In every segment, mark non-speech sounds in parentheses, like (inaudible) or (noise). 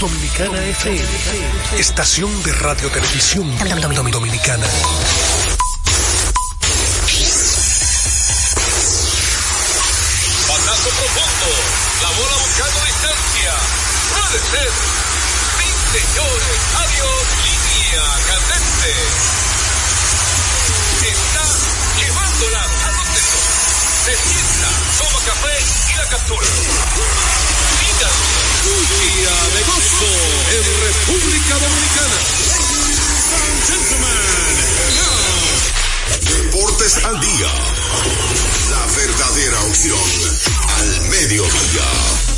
Dominicana FM, estación de radio televisión dominicana. Batazo profundo, la bola buscando distancia. Puede ser. Sí, señores, adiós, línea candente. Está llevándola a los dedos. Se sienta, toma café y la captura. Día de gozo en República Dominicana. Deportes al día. La verdadera opción al mediodía.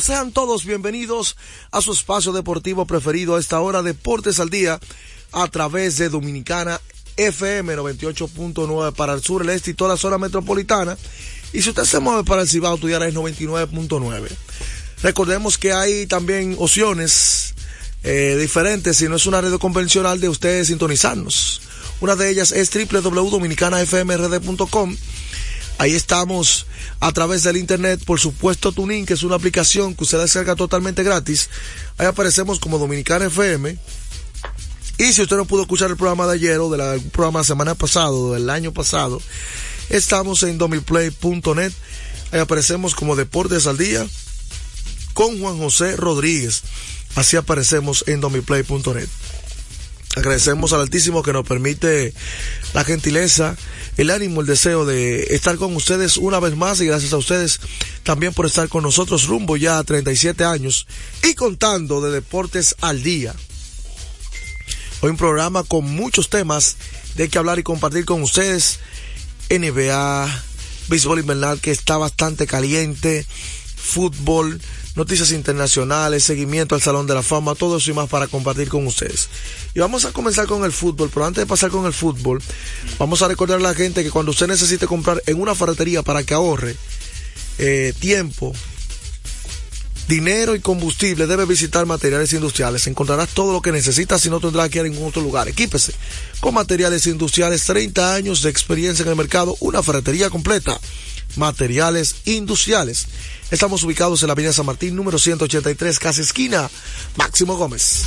Sean todos bienvenidos a su espacio deportivo preferido a esta hora, Deportes al Día, a través de Dominicana FM 98.9 para el sur, el este y toda la zona metropolitana. Y si usted se mueve para el Cibao, tu es 99.9. Recordemos que hay también opciones eh, diferentes, si no es una red convencional de ustedes sintonizarnos. Una de ellas es www.dominicanafmrd.com. Ahí estamos a través del internet, por supuesto Tuning, que es una aplicación que usted descarga totalmente gratis. Ahí aparecemos como Dominicana FM. Y si usted no pudo escuchar el programa de ayer o del programa de la semana pasada o del año pasado, estamos en domiplay.net. Ahí aparecemos como Deportes al Día con Juan José Rodríguez. Así aparecemos en domiplay.net. Agradecemos al Altísimo que nos permite la gentileza, el ánimo, el deseo de estar con ustedes una vez más y gracias a ustedes también por estar con nosotros rumbo ya a 37 años y contando de deportes al día. Hoy un programa con muchos temas de que hablar y compartir con ustedes. NBA, béisbol invernal que está bastante caliente, fútbol, noticias internacionales, seguimiento al Salón de la Fama, todo eso y más para compartir con ustedes. Y vamos a comenzar con el fútbol, pero antes de pasar con el fútbol, vamos a recordar a la gente que cuando usted necesite comprar en una ferretería para que ahorre eh, tiempo, dinero y combustible, debe visitar materiales industriales. Encontrarás todo lo que necesitas y no tendrás que ir a ningún otro lugar. Equípese con materiales industriales, 30 años de experiencia en el mercado, una ferretería completa. Materiales industriales. Estamos ubicados en la Avenida San Martín, número 183, casi esquina. Máximo Gómez.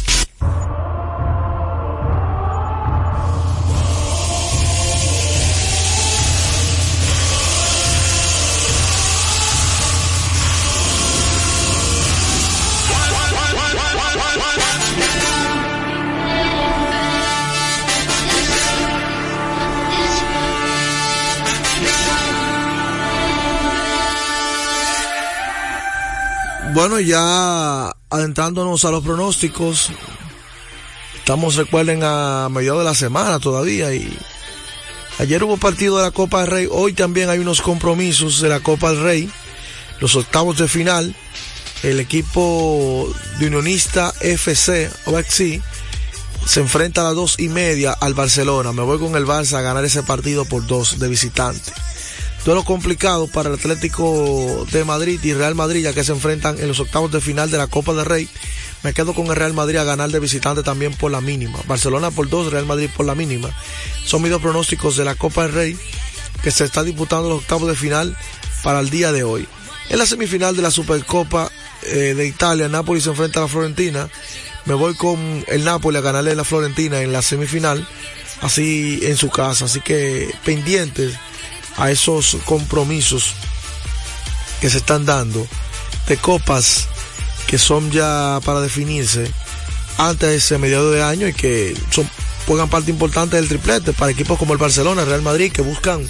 Bueno, ya adentrándonos a los pronósticos, estamos, recuerden, a mediados de la semana todavía y ayer hubo partido de la Copa del Rey, hoy también hay unos compromisos de la Copa del Rey, los octavos de final, el equipo de Unionista FC, OXC, se enfrenta a las dos y media al Barcelona. Me voy con el Barça a ganar ese partido por dos de visitante. Duelo complicado para el Atlético de Madrid y Real Madrid, ya que se enfrentan en los octavos de final de la Copa del Rey. Me quedo con el Real Madrid a ganar de visitante también por la mínima. Barcelona por dos, Real Madrid por la mínima. Son mis dos pronósticos de la Copa del Rey que se está disputando los octavos de final para el día de hoy. En la semifinal de la Supercopa eh, de Italia, Napoli se enfrenta a la Florentina. Me voy con el Napoli a ganarle a la Florentina en la semifinal, así en su casa. Así que pendientes a esos compromisos que se están dando de copas que son ya para definirse antes de ese mediado de año y que son, juegan parte importante del triplete para equipos como el Barcelona, Real Madrid, que buscan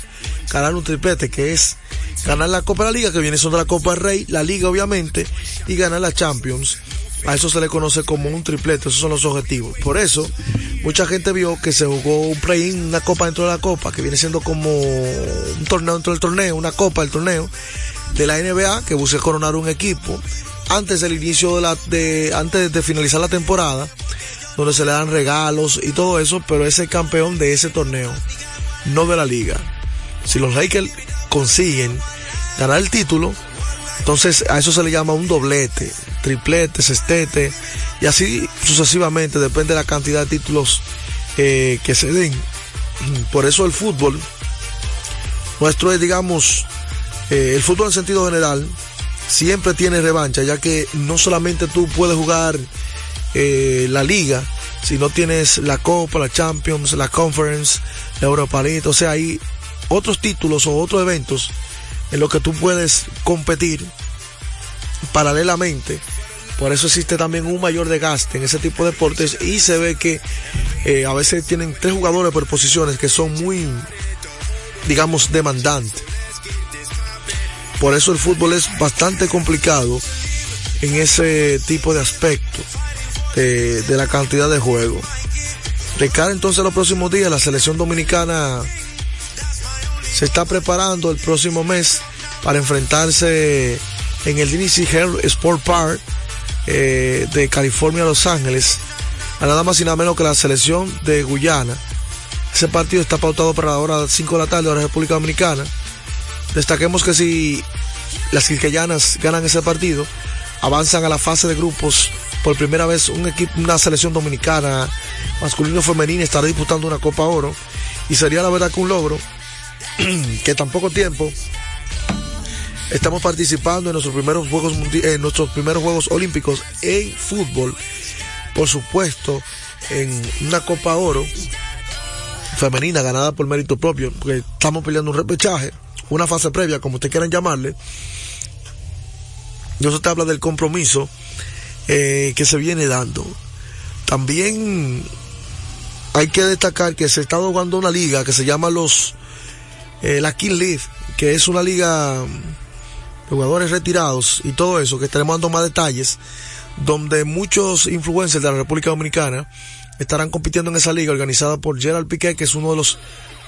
ganar un triplete, que es ganar la Copa de la Liga, que viene siendo la Copa Rey, la Liga obviamente, y ganar la Champions. A eso se le conoce como un triplete, esos son los objetivos. Por eso, mucha gente vio que se jugó un play-in, una copa dentro de la copa, que viene siendo como un torneo dentro del torneo, una copa del torneo de la NBA, que busca coronar un equipo antes del inicio de la, de, antes de finalizar la temporada, donde se le dan regalos y todo eso, pero es el campeón de ese torneo, no de la liga. Si los Lakers consiguen ganar el título, entonces a eso se le llama un doblete, triplete, sextete y así sucesivamente, depende de la cantidad de títulos eh, que se den. (clears throat) Por eso el fútbol, nuestro es, digamos, eh, el fútbol en sentido general, siempre tiene revancha, ya que no solamente tú puedes jugar eh, la liga, sino tienes la Copa, la Champions, la Conference, la Europa League, o sea, hay otros títulos o otros eventos en los que tú puedes competir paralelamente. Por eso existe también un mayor desgaste en ese tipo de deportes y se ve que eh, a veces tienen tres jugadores por posiciones que son muy, digamos, demandantes. Por eso el fútbol es bastante complicado en ese tipo de aspecto de, la cantidad de juego. De cara entonces los próximos días la selección dominicana se está preparando el próximo mes para enfrentarse en el DC Health Sport Park eh, de California a Los Ángeles a nada más y nada menos que la selección de Guyana. Ese partido está pautado para la hora 5 de la tarde, hora República Dominicana. Destaquemos que si las quisqueyanas ganan ese partido, avanzan a la fase de grupos por primera vez un equipo, una selección dominicana masculino femenina estará disputando una Copa Oro y sería la verdad que un logro (clears throat) que tan poco tiempo estamos participando en nuestros primeros juegos en nuestros primeros juegos olímpicos en fútbol por supuesto en una Copa Oro femenina ganada por mérito propio porque estamos peleando un repechaje una fase previa como ustedes quieran llamarle. Eso te habla del compromiso eh, que se viene dando. También hay que destacar que se está jugando una liga que se llama los eh, la King League, que es una liga jugadores retirados y todo eso, que estaremos dando más detalles, donde muchos influencers de la República Dominicana estarán compitiendo en esa liga organizada por Gerald Piqué, que es uno de los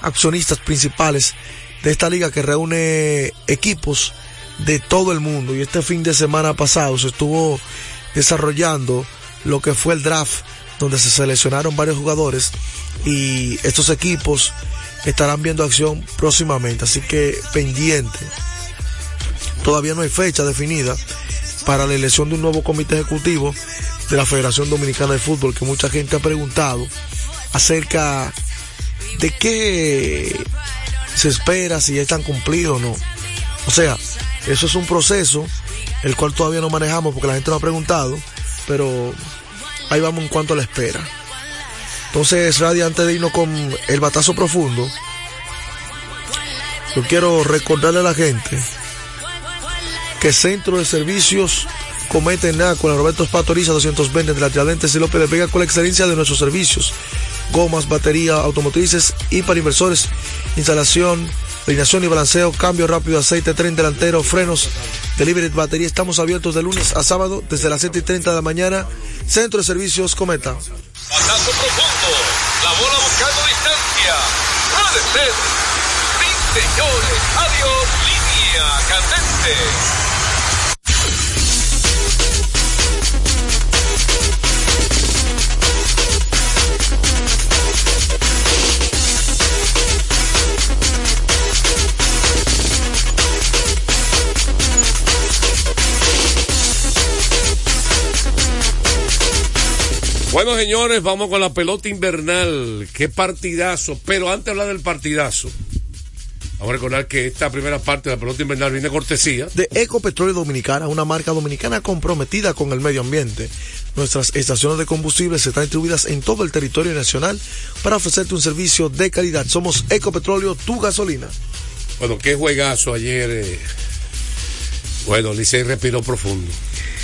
accionistas principales de esta liga que reúne equipos de todo el mundo. Y este fin de semana pasado se estuvo desarrollando lo que fue el draft, donde se seleccionaron varios jugadores y estos equipos estarán viendo acción próximamente, así que pendiente. Todavía no hay fecha definida para la elección de un nuevo comité ejecutivo de la Federación Dominicana de Fútbol, que mucha gente ha preguntado acerca de qué se espera, si ya están cumplidos o no. O sea, eso es un proceso el cual todavía no manejamos porque la gente no ha preguntado, pero ahí vamos en cuanto a la espera. Entonces, Radio, antes de irnos con el batazo profundo, yo quiero recordarle a la gente que Centro de Servicios Comete nada con la Roberto Patoriza 220 de la Tiradentes y López de Vega con la excelencia de nuestros servicios. gomas, batería, automotrices y para inversores, instalación, alineación y balanceo, cambio rápido, aceite, tren delantero, frenos, delivery, batería. Estamos abiertos de lunes a sábado desde las 7 y 30 de la mañana. Centro de Servicios Cometa. Pasazo profundo. La bola buscando distancia. Puede ser. Sí, señores. Adiós. Candente. Bueno, señores, vamos con la pelota invernal. Qué partidazo. Pero antes de hablar del partidazo, vamos a recordar que esta primera parte de la pelota invernal viene cortesía. De Ecopetróleo Dominicana, una marca dominicana comprometida con el medio ambiente. Nuestras estaciones de combustible están distribuidas en todo el territorio nacional para ofrecerte un servicio de calidad. Somos Ecopetróleo, tu gasolina. Bueno, qué juegazo ayer. Eh. Bueno, Licey respiró profundo.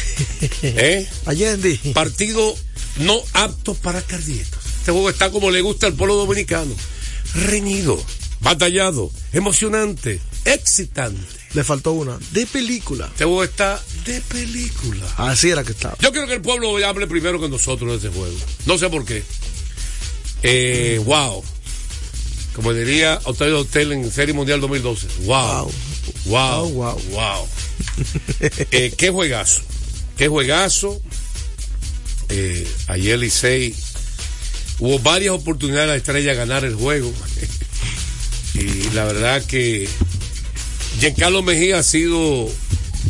(laughs) ¿Eh? Allende. Partido no apto para cardíacos. Este juego está como le gusta al pueblo dominicano. Reñido, batallado, emocionante, excitante. Le faltó una. De película. Este juego está de película. Así era que estaba. Yo quiero que el pueblo hable primero que nosotros de este juego. No sé por qué. Eh, wow. Como diría Octavio Hotel en Serie Mundial 2012. Wow. Wow. Wow. Wow. eh, qué juegazo. Qué juegazo. Eh, ayer Licey hubo varias oportunidades a la estrella ganar el juego. Y la verdad que Giancarlo Mejía ha sido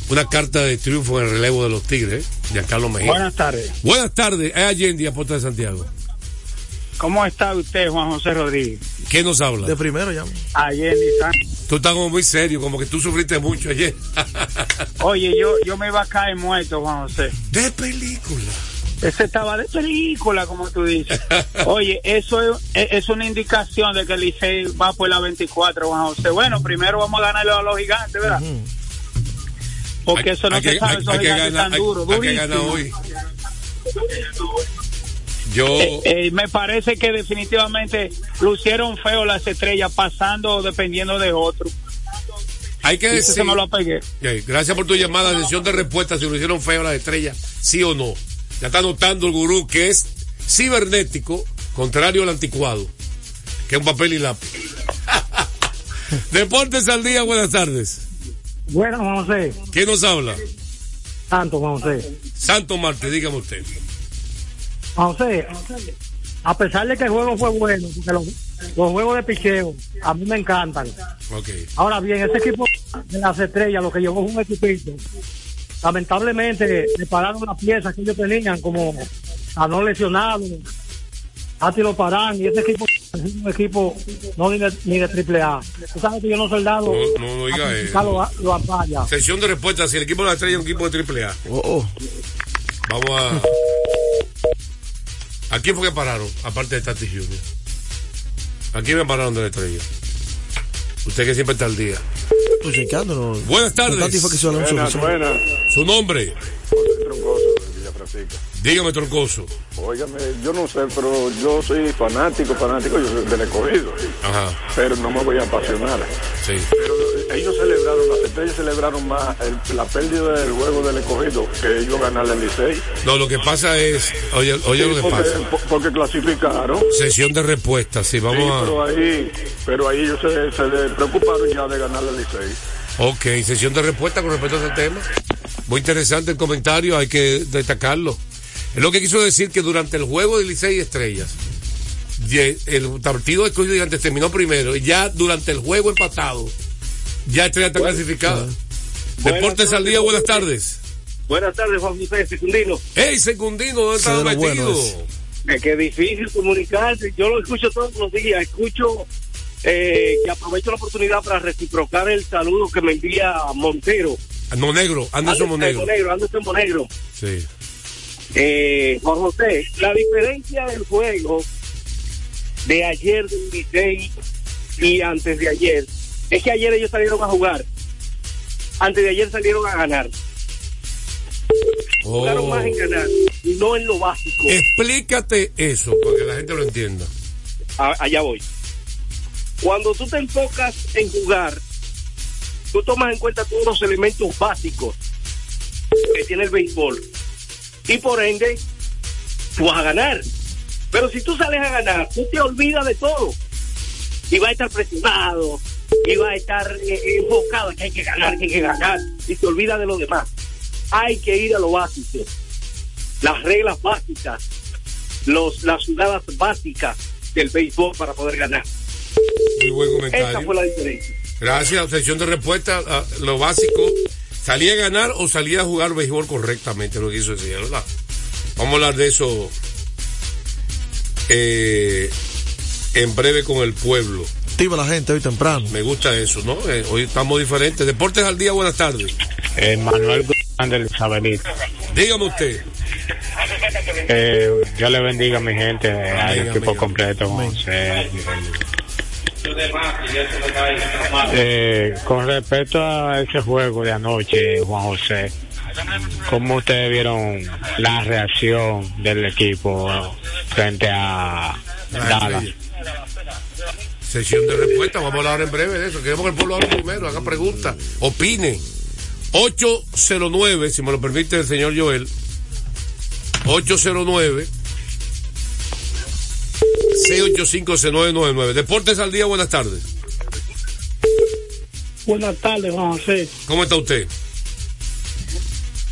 una carta de triunfo en el relevo de los Tigres. ¿eh? Giancarlo Mejía. Buenas tardes. Buenas tardes. Es Allende, Apuesta de Santiago. ¿Cómo está usted, Juan José Rodríguez? ¿Qué nos habla? De primero ya. Allende Tú estás como muy serio, como que tú sufriste mucho ayer. Oye, yo, yo me iba a caer muerto, Juan José. De película. Ese estaba de película, como tú dices. Oye, eso es, es una indicación de que el Licey va por la 24, Juan José. Bueno, primero vamos a ganarle a los gigantes, ¿verdad? Porque eso no se sabe, hay- esos gigantes tan duros, hoy. Yo. Eh, eh, me parece que definitivamente lucieron feo las estrellas, pasando dependiendo de otro. Hay que decir. se me lo pegué. Ok, Gracias por tu llamada, sesión de respuesta, si lo hicieron feo las estrellas, sí o no. Ya está notando el gurú que es cibernético, contrario al anticuado, que es un papel y lápiz. (laughs) Deportes al día, buenas tardes. Bueno, Juan José. ¿Quién nos habla? Santo, José. Santo Marte, dígame usted. José, a pesar de que el juego fue bueno, porque los, los juegos de picheo a mí me encantan. Ok. Ahora bien, ese equipo de las estrellas, lo que llevó fue un equipito. Lamentablemente, le pararon las piezas que ellos tenían, como a no lesionados, a lo paran, y ese equipo es un equipo no ni de, ni de triple A. Tú sabes que yo no soldado No, no, no diga a eso. los los ampallas. Sesión de respuesta, si el equipo de la estrella es un equipo de triple A. Oh, Vamos a. ¿A quién fue que pararon? Aparte de Tati Junior. ¿A quién me pararon de la estrella? Usted que siempre está al día. Pues chequeándonos. Buenas tardes. Buenas, buenas. Su nombre. Troncoso de Villa Francisca. Dígame, Troncoso. Óigame, yo no sé, pero yo soy fanático, fanático yo soy del escogido. Ajá. Pero no me voy a apasionar. Sí. Pero ellos celebraron, las estrellas celebraron más el- la pérdida del juego del escogido que ellos ganarle al Licey. No, lo que pasa es. Oye, oye Sí, lo que porque, pasa. po- porque clasificaron. Sesión de respuesta, sí, Sí, vamos pero a. ahí, pero ahí ellos se, se preocuparon ya de ganarle al Licey. Ok, sesión de respuesta con respecto a ese tema. Muy interesante el comentario, hay que destacarlo. Es lo que quiso decir que durante el juego de Licey y Estrellas, el partido de Escogido Gigantes terminó primero y ya durante el juego empatado, ya Estrella está clasificada. Deportes al día, buenas tardes. Buenas tardes, Juan José Secundino. ¡Ey, Secundino, dónde Cero metido? Es que es difícil comunicarse. Yo lo escucho todos los días. Escucho eh, que aprovecho la oportunidad para reciprocar el saludo que me envía Montero. Monegro, Anderson Monegro. Monegro, Anderson Monegro. Sí. Eh, Juan José, la diferencia del juego de ayer del Licey y antes de ayer es que ayer ellos salieron a jugar. Antes de ayer salieron a ganar. Jugaron Oh. más en ganar y no en lo básico. Explícate eso, para que la gente lo entienda. a- allá voy. Cuando tú te enfocas en jugar, tú tomas en cuenta todos los elementos básicos que tiene el béisbol. Y por ende, tú vas a ganar. Pero si tú sales a ganar, tú te olvidas de todo. Y vas a estar presionado, y vas a estar eh, enfocado en que hay que ganar, que hay que ganar. Y te olvidas de lo demás. Hay que ir a lo básico. Las reglas básicas, los, las jugadas básicas del béisbol para poder ganar. Muy buen comentario. Esa fue la diferencia. Gracias. Sección de respuesta. a lo básico. ¿Salía a ganar o salía a jugar béisbol correctamente? Lo que hizo decir, ¿verdad? Vamos a hablar de eso eh, en breve con el pueblo. Activa la gente hoy temprano. Me gusta eso, ¿no? Eh, hoy estamos diferentes. Deportes al día, buenas tardes. Eh, Manuel Guzmán del Isabelito. Dígame usted. Eh, Dios le bendiga a mi gente, al equipo completo, José. Eh, con respecto a ese juego de anoche, Juan José, ¿cómo ustedes vieron la reacción del equipo frente a Dallas? Sesión de respuesta, vamos a hablar en breve de eso. Queremos que el pueblo hable primero, haga preguntas, opine. 809, si me lo permite el señor Joel. 809 685-6999. Deportes al día, buenas tardes. Buenas tardes, Juan José. ¿Cómo está usted?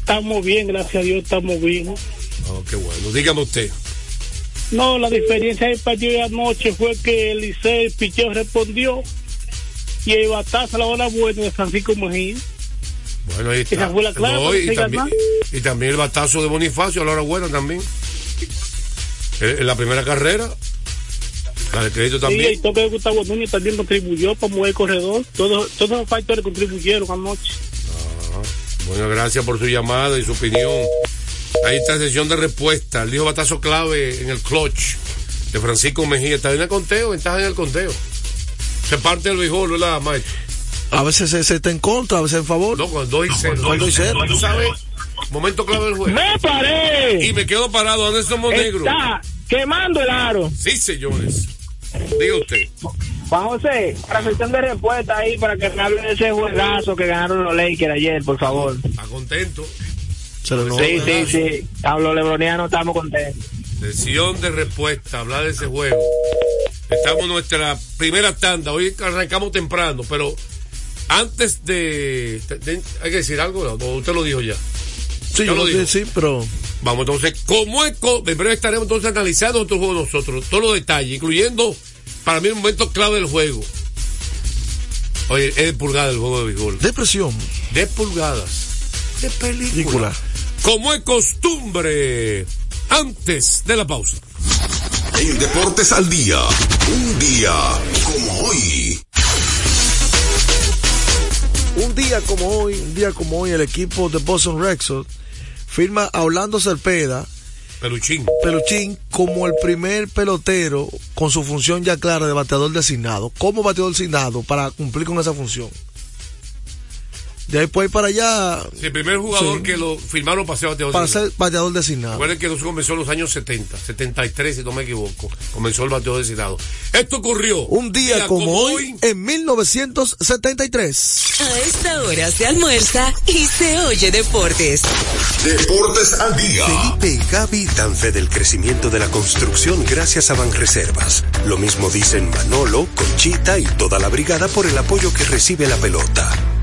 Estamos bien, gracias a Dios, estamos bien. Oh, qué bueno. Dígame usted. No, la diferencia del partido de anoche fue que el Licey, el picheo respondió y el batazo a la hora buena de Francisco Mejía. Bueno, ahí está. Esa fue la clave, No, y, también, ganar. y también el batazo de Bonifacio a la hora buena también. En en la primera carrera. La de crédito Sí, también. el toque de Gustavo Núñez también contribuyó para mover el corredor. Todos, todos los factores contribuyeron anoche. Bueno, gracias por su llamada y su opinión. Ahí está sesión de respuesta. El dijo batazo clave en el clutch de Francisco Mejía. Está en el conteo, ventaja en el conteo. Se parte del béisbol, ¿verdad, maestro? A veces se, se está en contra, a veces en favor. No, con 2 y 0. Con dos y cero. Tú sabes, momento clave del juego. ¡Me paré! Y me quedo parado, Anderson Monegro. Está quemando el aro. Sí, señores. Diga usted. Juan José, para sección de respuesta ahí, para que me hable de ese juegazo que ganaron los Lakers ayer, por favor. Está contento. Se le Sí, sí, sí. A los lebronianos estamos contentos. Sesión de respuesta, hablar de ese juego. Estamos en nuestra primera tanda. Hoy arrancamos temprano, pero antes de. de- de- hay que decir algo, ¿no? ¿O usted lo dijo ya. Sí, yo lo lo dije, sí, pero Vamos entonces, como eco, en breve estaremos entonces analizando nuestro juego nosotros, todos los detalles, incluyendo para mí el momento clave del juego. Oye, es de pulgadas el juego de béisbol. Depresión. De pulgadas. De película. Película. Como es costumbre, antes de la pausa. En Deportes al Día, un día como hoy. Un día como hoy, un día como hoy, el equipo de Boston Red Sox firma a Orlando Cepeda, Peluchín. Peluchín, como el primer pelotero con su función ya clara de bateador designado, como bateador designado para cumplir con esa función. De ahí puede ir para allá Sí, el primer jugador Sí. que lo firmaron para ser bateador para designado. ser bateador designado. Recuerden que eso comenzó en los años 70, 73 si no me equivoco. Comenzó el bateador designado. Esto ocurrió. Un día, como, hoy, en 1973. A esta hora se almuerza y se oye deportes. Deportes al Día. Felipe y Gaby dan fe del crecimiento de la construcción gracias a Banreservas. Lo mismo dicen Manolo, Conchita y toda la brigada por el apoyo que recibe la pelota.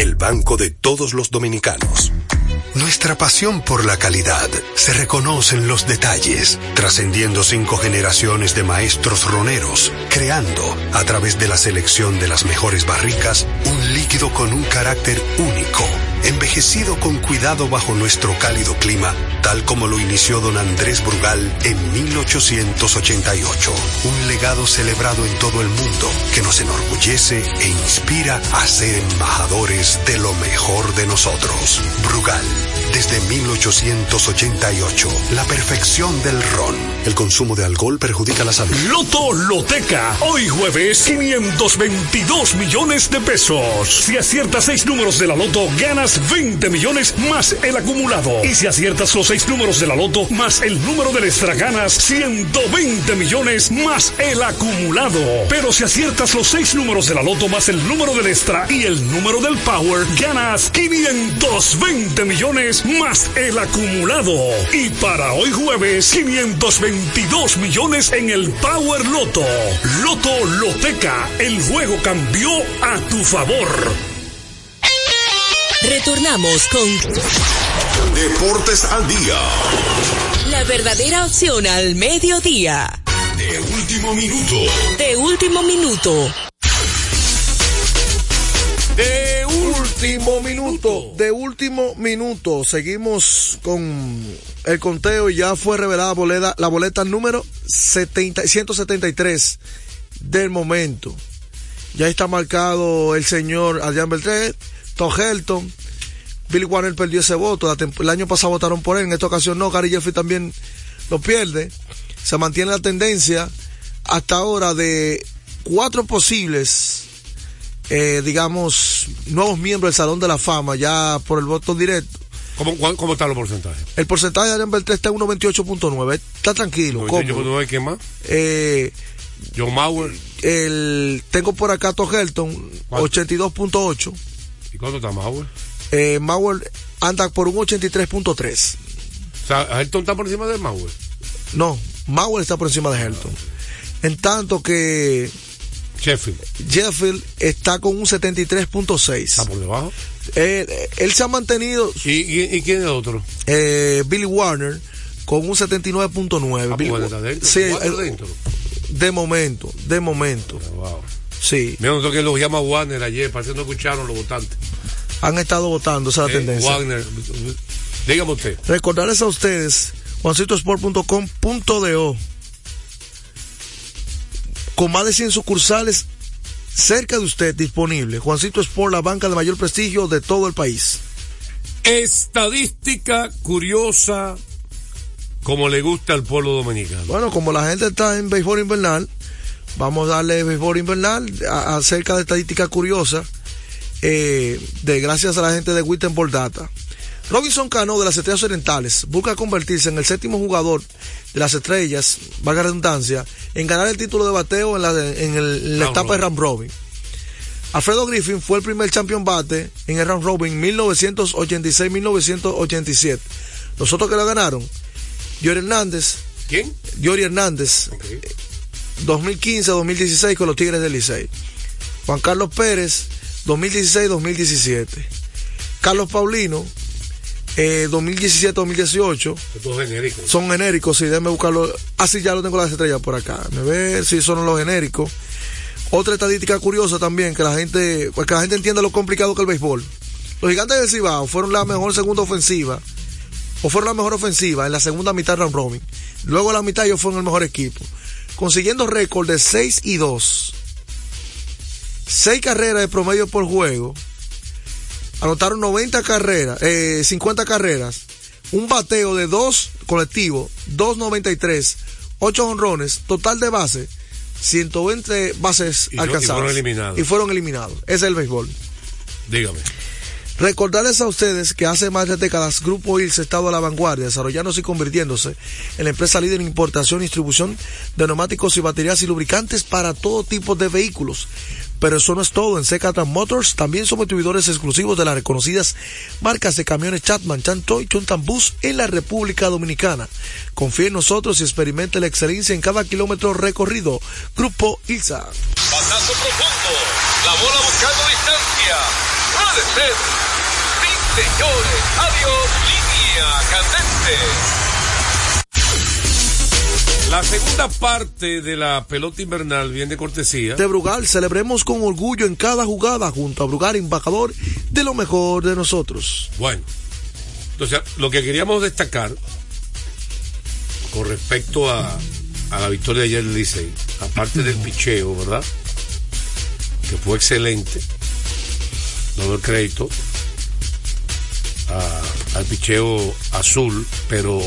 el banco de todos los dominicanos. Nuestra pasión por la calidad se reconoce en los detalles, trascendiendo cinco generaciones de maestros roneros, creando, a través de la selección de las mejores barricas, un líquido con un carácter único, envejecido con cuidado bajo nuestro cálido clima, tal como lo inició don Andrés Brugal en 1888. Un legado celebrado en todo el mundo que nos enorgullece e inspira a ser embajadores de lo mejor de nosotros. Brugal, desde 1888, la perfección del ron. El consumo de alcohol perjudica la salud. Loto Loteca, hoy jueves 522 millones de pesos. Si aciertas seis números de la Loto, ganas 20 millones más el acumulado. Y si aciertas los seis números de la Loto más el número del extra, ganas 120 millones más el acumulado. Pero si aciertas los seis números de la Loto más el número del extra y el número del Power, ganas 520 millones más el acumulado. Y para hoy jueves, 522 millones en el Power Loto. Loto Loteca, el juego cambió a tu favor. Retornamos con Deportes al día. la verdadera opción al mediodía. De último minuto. De último minuto. De último minuto, de último minuto, seguimos con el conteo y ya fue revelada boleta, la boleta número 70, 173 del momento. Ya está marcado el señor Adrián Beltré, Tom Helton, Billy Warner perdió ese voto, el año pasado votaron por él, en esta ocasión no, Gary Jeffrey también lo pierde. Se mantiene la tendencia hasta ahora de cuatro posibles eh, digamos, nuevos miembros del Salón de la Fama ya por el voto directo. ¿Cómo, cuál- cómo están los porcentajes? El porcentaje de Adrián Beltré está en 1.28.9. Está tranquilo. Yo cómodo. no ¿Quién más? Eh, John Mauer. el, tengo por acá a Tom Helton, 82.8. ¿Y cuánto está Mauer? Eh, Mauer anda por un 83.3. O sea, Helton está por encima de Mauer. No, Mauer está por encima de Helton. En tanto que Sheffield. Sheffield está con un 73.6. Está por debajo. Él, él se ha mantenido. ¿Y, y, y quién es otro? Eh, Billy Warner con un 79.9. Billy bueno, Wa- está dentro. Sí, eh, dentro. de momento, de momento. Wow. Sí, Mira, nosotros que lo llama Warner ayer, parece que no escucharon los votantes. han estado votando, esa es la Eh, tendencia. Wagner, dígame usted. Recordarles a ustedes, juancitosport.com.do con más de 100 sucursales cerca de usted disponible. Juancito Sport, la banca de mayor prestigio de todo el país. Estadística curiosa como le gusta al pueblo dominicano. Bueno, como la gente está en béisbol invernal, vamos a darle béisbol invernal a- acerca de estadística curiosa, eh, de gracias a la gente de Wittenborg Data. Robinson Cano de las Estrellas Orientales busca convertirse en el séptimo jugador de las Estrellas, valga la redundancia, en ganar el título de bateo en la, en el- en la Round etapa de robin. Ram Robin. Alfredo Griffin fue el primer champion bate en el Round Robin 1986-1987. Los otros que lo ganaron, Yori Hernández. ¿Quién? Yori Hernández. 2015-2016 con los Tigres del Licey. Juan Carlos Pérez, 2016-2017. Carlos Paulino, eh, 2017-2018. Estos genéricos. Son genéricos, sí, déjame buscarlo. Así ya lo tengo las estrellas por acá. Me ver si son los genéricos. Otra estadística curiosa también, que la gente, pues que la gente entienda lo complicado que el béisbol. Los gigantes del Cibao fueron la mejor segunda ofensiva, o fueron la mejor ofensiva en la segunda mitad round robin. Luego la mitad ellos fueron el mejor equipo, consiguiendo récord de 6 y 2. 6 carreras de promedio por juego. Anotaron 90 carreras, eh, 50 carreras, un bateo de 2 colectivos, 2.93, 8 honrones, total de base, 120 bases Y no- y alcanzadas. fueron eliminados. Y fueron eliminados. Ese es el béisbol. Dígame. Recordarles a ustedes que hace más de décadas Grupo ILS ha estado a la vanguardia, desarrollándose y convirtiéndose en la empresa líder en importación y distribución de neumáticos y baterías y lubricantes para todo tipo de vehículos. Pero eso no es todo. En Secatran Motors también somos distribuidores exclusivos de las reconocidas marcas de camiones Chatman, Chanto y Chuntan Bus en la República Dominicana. Confíe en nosotros y experimente la excelencia en cada kilómetro recorrido. Grupo ILSA. Batazo profundo. La bola buscando distancia. Puede ser. Señores. Adiós. Línea candente. La segunda parte de la pelota invernal viene de cortesía. De Brugal, celebremos con orgullo en cada jugada junto a Brugal, embajador de lo mejor de nosotros. Bueno, entonces lo que queríamos destacar con respecto a, a la victoria de ayer del Licey, aparte del picheo, ¿verdad? Que fue excelente, no doy crédito a- al picheo azul, pero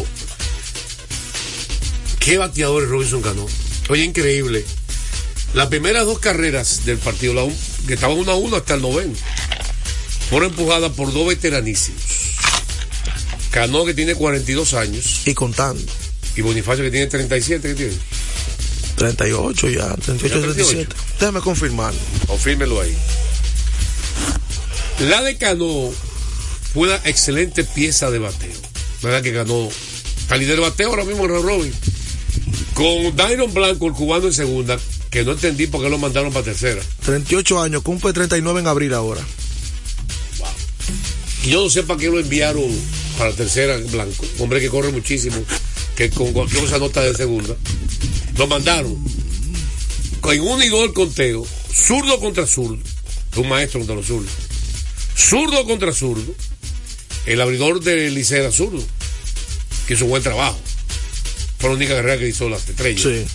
qué bateadores Robinson ganó. Oye, increíble. Las primeras dos carreras del partido, la un- que estaban 1 a 1 hasta el noveno, fueron empujadas por dos veteranísimos. Cano, que tiene 42 años. Y contando. Y Bonifacio, que tiene 37, ¿qué tiene? 38 ya, 38, 37. Déjame confirmar. Confírmelo ahí. La de Cano fue una excelente pieza de bateo. ¿Verdad que ganó? Líder de bateo ahora mismo en Robin. Con Dairon Blanco, el cubano en segunda, que no entendí por qué lo mandaron para tercera. 38 años, cumple 39 en abril ahora. Y yo no sé para qué lo enviaron para tercera Blanco. Hombre que corre muchísimo, que con cualquier cosa nota de segunda. Lo mandaron. En un y dos el conteo, zurdo contra zurdo. Un maestro contra los zurdos. Zurdo contra zurdo. El abridor de Licea era zurdo. Que hizo un buen trabajo. Fue la única carrera que hizo las estrellas.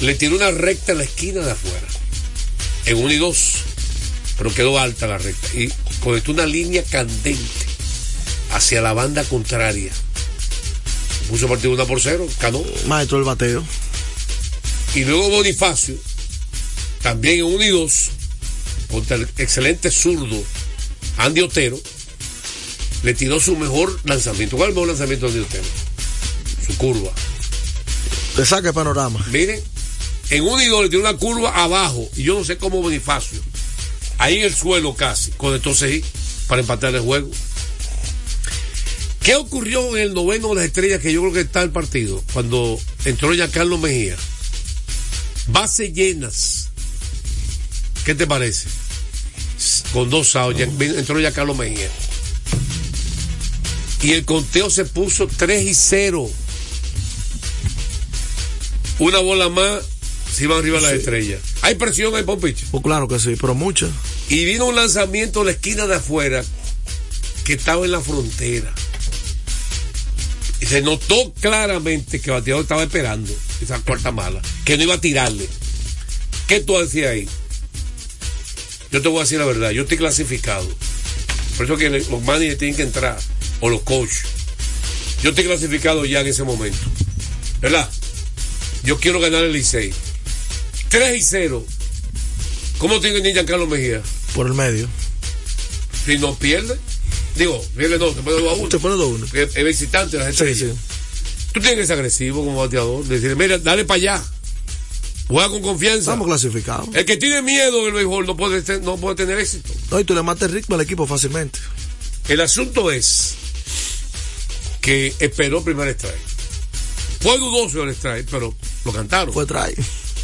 Le tiró una recta en la esquina de afuera. En un y dos. Pero quedó alta la recta. Y conectó una línea candente hacia la banda contraria. Puso partido una por cero, ganó. Maestro del bateo. Y luego Bonifacio, también en 1 y 2, contra el excelente zurdo Andy Otero, le tiró su mejor lanzamiento. ¿Cuál es el mejor lanzamiento de Otero? Su curva. Te saca el panorama. Miren, en 1 y 2 le tiró una curva abajo, y yo no sé cómo Bonifacio, ahí en el suelo casi, conectó seis para empatar el juego. ¿Qué ocurrió en el noveno de las estrellas que yo creo que está el partido? Cuando entró ya Carlos Mejía. Bases llenas. ¿Qué te parece? Con dos ya- entró ya Carlos Mejía. Y el conteo se puso 3 y 0. Una bola más, se iban arriba las estrellas. ¿Hay presión ahí, Pompich? Pues claro que sí, pero mucha. Y vino un lanzamiento de la esquina de afuera que estaba en la frontera. Y se notó claramente que el bateador estaba esperando esa cuarta mala, que no iba a tirarle. ¿Qué tú decías ahí? Yo te voy a decir la verdad, yo estoy clasificado. Por eso que los managers tienen que entrar, o los coaches. Yo estoy clasificado ya en ese momento. ¿Verdad? Yo quiero ganar el Licey. 3 y 0. ¿Cómo tiene que ir Giancarlo Mejía? Por el medio. Si no pierde, digo, pierde no, te pone 2 a 1. Te pone 2 a 1. Es visitante la gente. Sí, sí. Tú tienes que ser agresivo como bateador. Decir, mira, dale para allá. Juega con confianza. Estamos clasificados. El que tiene miedo del béisbol no puede, te- no puede tener éxito. No, y tú le matas el ritmo al equipo fácilmente. El asunto es que esperó primer strike. Fue dudoso el strike, pero lo cantaron. Fue strike.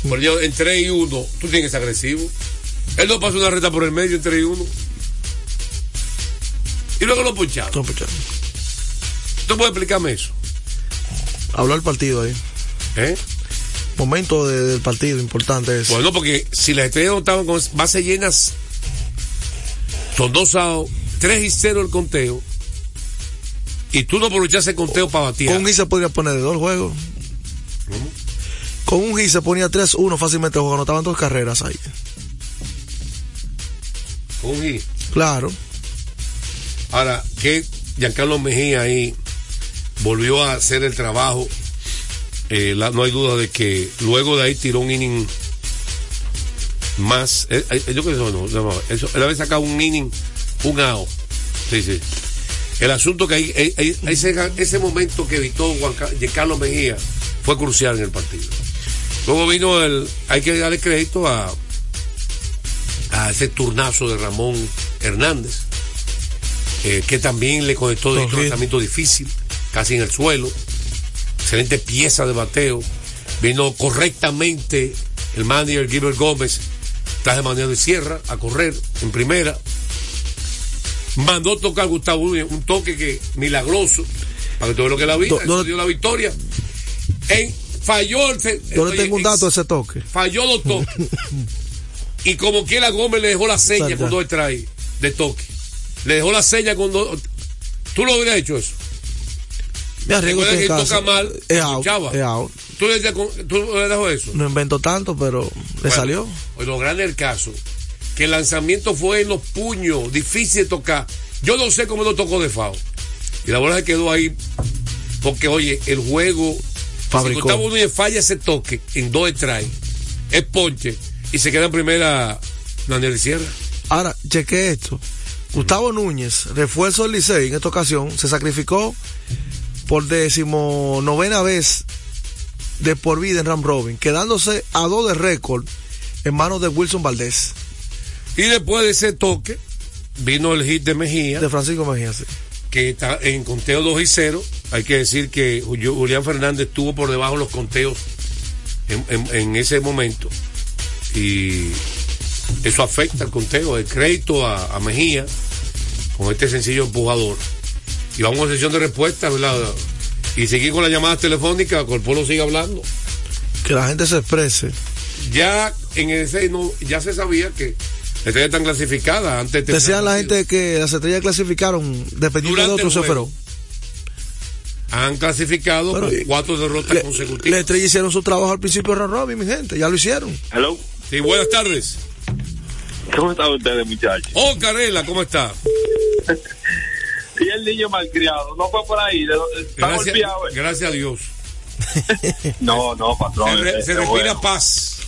Por yo, en 3 y 1, tú tienes que ser agresivo. Él no pasó una reta por el medio en 3 y 1. Y luego lo puncharon. No, pucha. ¿Tú puedes explicarme eso? Habló el partido ahí. ¿Eh? Momento de- del partido importante es. Bueno, porque si las estrellas no estaban con bases llenas, son dos outs, 3 y 0 el conteo, y tú no aprovechaste el conteo para batear. Con un hit se podría poner de dos juegos. Con un hit se ponía 3-1 fácilmente el juego. Anotaban dos carreras ahí. Con un hit. Claro. Ahora, que Giancarlo Mejía ahí volvió a hacer el trabajo. eh, la- no hay duda de que luego de ahí tiró un inning más. eh, eh, yo creo que eso no, no, eso, él había sacado un inning, un out. Sí, sí. El asunto que ahí- ese, ese momento que evitó Juan Ca- Giancarlo Mejía fue crucial en el partido. Luego vino el, hay que darle crédito a, a ese turnazo de Ramón Hernández, eh, que también le conectó de un lanzamiento difícil, casi en el suelo. Excelente pieza de bateo. Vino correctamente el manager Gilbert Gómez, traje manera de sierra a correr en primera. Mandó tocar a Gustavo Núñez, un toque que milagroso, para que todo lo que la vida, eso dio la victoria. En falló el, Yo le tengo un dato de ese toque. Falló los toques. (laughs) y como quiera Gómez le dejó la seña Exacto. con dos strikes de toque. Le dejó la seña con dos. ¿Tú lo hubieras hecho eso? Me arriesgo que toca mal, Es out, escuchaba. es out. ¿Tú le, tú le dejó eso? No inventó tanto, pero le Bueno, salió. Pues lo grande del caso, que el lanzamiento fue en los puños, difícil de tocar. Yo no sé cómo lo tocó de FAO. Y la bola se quedó ahí. Porque, oye, el juego. Fabricó. Si Gustavo Núñez falla ese toque en dos strikes, es ponche. Y se queda en primera Daniel Sierra. Ahora, cheque esto. Gustavo Núñez, refuerzo del Licey en esta ocasión, se sacrificó por decimonovena vez de por vida en Ram Robin, quedándose a dos de récord en manos de Wilson Valdés. Y después de ese toque, vino el hit de Mejía. De Francisco Mejía, sí. que está en conteo 2 y 0. Hay que decir que Julián Fernández estuvo por debajo de los conteos en, en- en ese momento. Y eso afecta el conteo, el crédito a, a Mejía con este sencillo empujador. Y vamos a sesión de respuestas, ¿verdad? Y seguir con las llamadas telefónicas, con el pueblo sigue hablando. Que la gente se exprese. Ya en ese no, ya se sabía que la estrella están clasificada antes de Decían la gente que las estrellas clasificaron dependiendo de Durante otro el juego. cefero. han clasificado Pero, con cuatro derrotas Le, consecutivas. la estrella hicieron su trabajo al principio de Robin, mi gente, ya lo hicieron. Hello. Sí, buenas tardes. ¿Cómo están ustedes, muchachos? Oh, Carela, ¿cómo está? Y el niño malcriado, no fue por ahí, de- está Gracias, golpeado. eh. gracias a Dios. (laughs) No, no, Se, patrón. re- se es respira bueno. paz.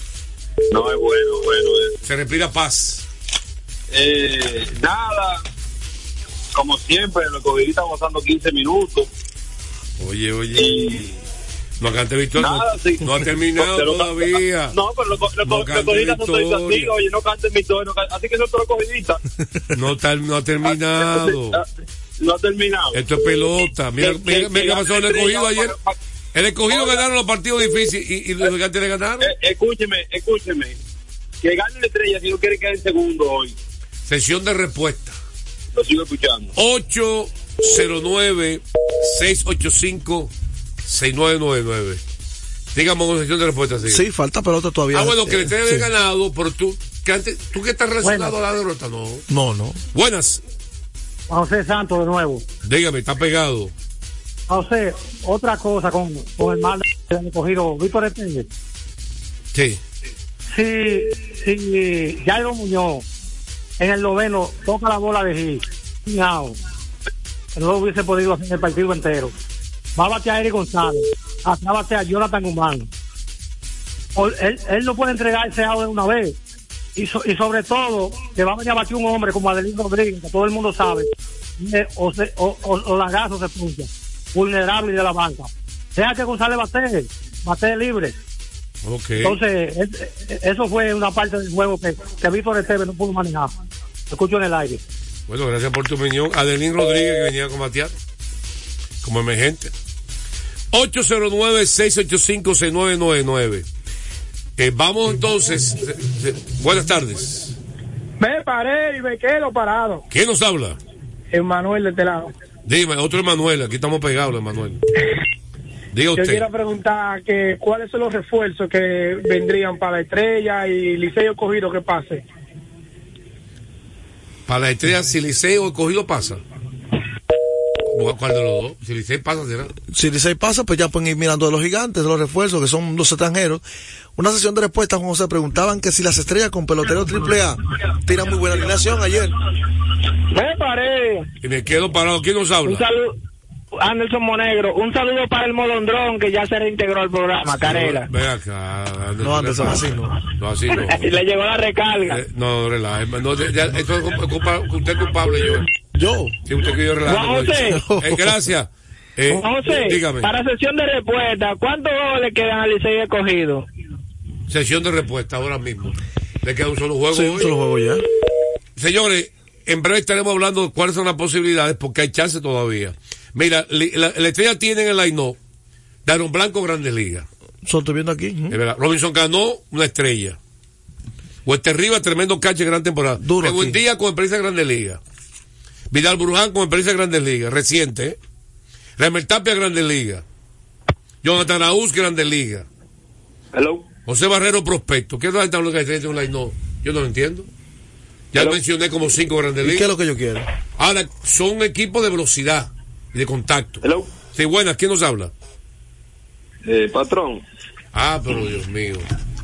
No, es bueno, bueno. es- Se respira paz. Eh, nada, como siempre, el cogidita gozando 15 minutos. Oye, oye. No cante victoria. Nada, no, sí. no ha terminado (laughs) Pero- todavía. (laughs) No, pero los lo, No victoria. así, oye, no canten tono, no así que son todos cogiditas. (laughs) No, tal- no ha terminado. No ha terminado. Esto es pelota. Mira, Que- mira, que- mira qué que pasó el escogido ayer. El escogido ganaron los partidos difíciles y, y los gigantes le ganaron. Eh, escúcheme, escúcheme. Que gane la estrella si no quiere quedar en segundo hoy. Sesión de respuesta. Lo sigo escuchando. 809-685-6999. Dígame con sesión de respuesta. sigue. Sí, falta pelota todavía. Ah, bueno, que le Eh, esté sí. ganado, pero tú, que antes, tú que estás relacionado a la derrota, no. No, no. Buenas, José Santos de nuevo. dígame, está pegado. José, otra cosa con, con el mal del cogido Víctor Esteves. Sí. Si, si Jairo Muñoz en el noveno toca la bola de Gil, no, no hubiese podido hacer el partido entero. Va a batear a Eric González, atrás va a a Jonathan Humano. Él, él no puede entregar ese out de una vez. Y, so- y sobre todo, que va a venir a batir un hombre como Adelín Rodríguez, que todo el mundo sabe, eh, o, se, o, o, o se puncha, vulnerable de la banca. Deja que González batee, batee libre. Ok. Entonces, es- eso fue una parte del juego que, que Víctor Esteves no pudo manejar. Escucho en el aire. Bueno, gracias por tu opinión. Adelín Rodríguez, que venía a combatear como emergente. 809-685-6999. Eh, vamos entonces. eh, eh, buenas tardes. Me paré y me quedo parado. ¿Quién nos habla? Emanuel de este lado. Dime, otro Emanuel. Aquí estamos pegados, Emanuel. (laughs) Diga Yo usted. quiero preguntar que cuáles son los refuerzos que vendrían para la estrella y Liceo cogido que pase. Para la estrella, si Liceo escogido pasa. ¿Cuál de los dos? Si Liceo pasa, será. Si Licey pasa, pues ya pueden ir mirando de los gigantes, de los refuerzos, que son los extranjeros. Una sesión de respuestas, Juan José, preguntaban que si las estrellas con pelotero triple A tiran muy buena alineación ayer. Me paré. Y me quedo parado. ¿Quién nos Un habla? saludo. Anderson Monegro, un saludo para el Molondrón que ya se reintegró al programa, Carela. Ven acá. No, Anderson, así no. No, así no. (laughs) Le llegó la recarga. Eh, no, relaje. No, ya- esto es culpa- usted es culpable, yo. Yo. Sí, usted que yo José. Eh, gracias. Eh, José, dígame. para sesión de respuesta, ¿cuántos goles le quedan al Licey escogido? Sesión de respuesta ahora mismo. Le queda un solo juego. Sí, un solo juego ya. Señores, en breve estaremos hablando de cuáles son las posibilidades, porque hay chance todavía. Mira, la, la estrella tiene en el line Daron Blanco, Grandes Ligas. Solo estoy viendo aquí. verdad. Robinson ganó una estrella. Hueste Rivas, tremendo cache, gran temporada. Duro Buen día con experiencia de Grandes Ligas. Vidal Bruján con experiencia de Grandes Ligas, reciente. ¿eh? Remel Tapia, Grandes Ligas. Jonathan Araúz, Grandes Ligas. Hello. José Barrero Prospecto. ¿Qué es la tabla que un line? No, yo no lo entiendo. Ya Hello. mencioné como cinco grandes ¿Y ligas. qué es lo que yo quiero? Ahora, son equipos de velocidad y de contacto. Hello. Sí, buenas, ¿quién nos habla? Eh, patrón. Ah, pero Dios mío.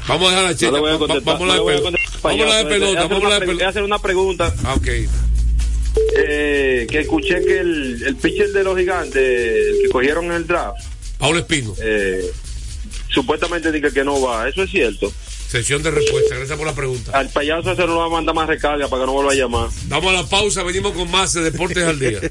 Vamos a dejar la No checa. le voy a Va- va- contestar, Vamos a no la de pelota. contestar, Vamos a la de pelota. Voy a hacer Vamos a la una de pre- voy a pelota. hacer una pregunta. Ah, ok. Eh, que escuché que el, el pitcher de los gigantes, el que cogieron en el draft, Paulo Espino. eh, supuestamente dice que no va. ¿Eso es cierto? Sesión de respuesta. Gracias por la pregunta. Al payaso ese no lo va a mandar más recarga para que no vuelva a llamar. Vamos a la pausa. Venimos con más de Deportes al Día. (laughs)